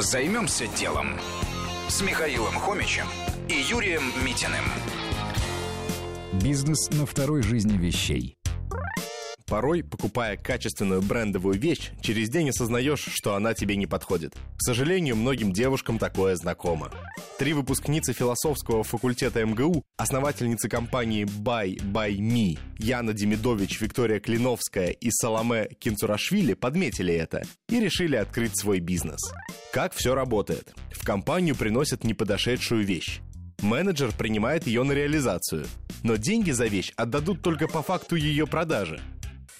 Займемся делом с Михаилом Хомичем и Юрием Митиным. Бизнес на второй жизни вещей. Порой, покупая качественную брендовую вещь, через день осознаешь, что она тебе не подходит. К сожалению, многим девушкам такое знакомо. Три выпускницы философского факультета МГУ, основательницы компании Buy By Me, Яна Демидович, Виктория Клиновская и Саламе Кинцурашвили подметили это и решили открыть свой бизнес. Как все работает? В компанию приносят неподошедшую вещь. Менеджер принимает ее на реализацию, но деньги за вещь отдадут только по факту ее продажи.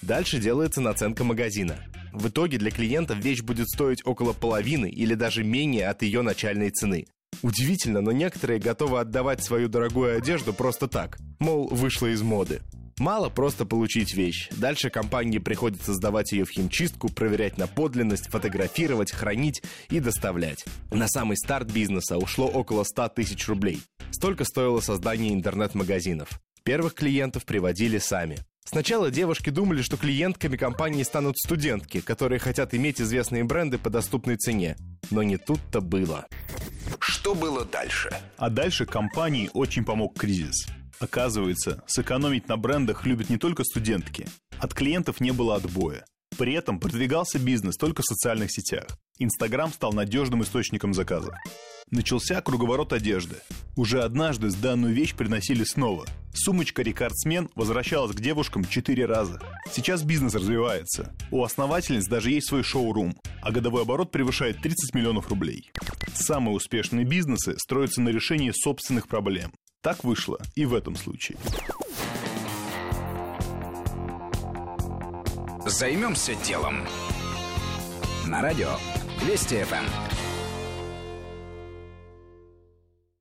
Дальше делается наценка магазина. В итоге для клиентов вещь будет стоить около половины или даже менее от ее начальной цены. Удивительно, но некоторые готовы отдавать свою дорогую одежду просто так, мол, вышла из моды. Мало просто получить вещь. Дальше компании приходится сдавать ее в химчистку, проверять на подлинность, фотографировать, хранить и доставлять. На самый старт бизнеса ушло около 100 тысяч рублей. Столько стоило создание интернет-магазинов. Первых клиентов приводили сами. Сначала девушки думали, что клиентками компании станут студентки, которые хотят иметь известные бренды по доступной цене. Но не тут-то было. Что было дальше? А дальше компании очень помог кризис. Оказывается, сэкономить на брендах любят не только студентки. От клиентов не было отбоя. При этом продвигался бизнес только в социальных сетях. Инстаграм стал надежным источником заказов. Начался круговорот одежды. Уже однажды данную вещь приносили снова. Сумочка «Рекордсмен» возвращалась к девушкам четыре раза. Сейчас бизнес развивается. У основательниц даже есть свой шоу-рум, а годовой оборот превышает 30 миллионов рублей. Самые успешные бизнесы строятся на решении собственных проблем. Так вышло и в этом случае. Займемся делом. На радио Вести ФМ.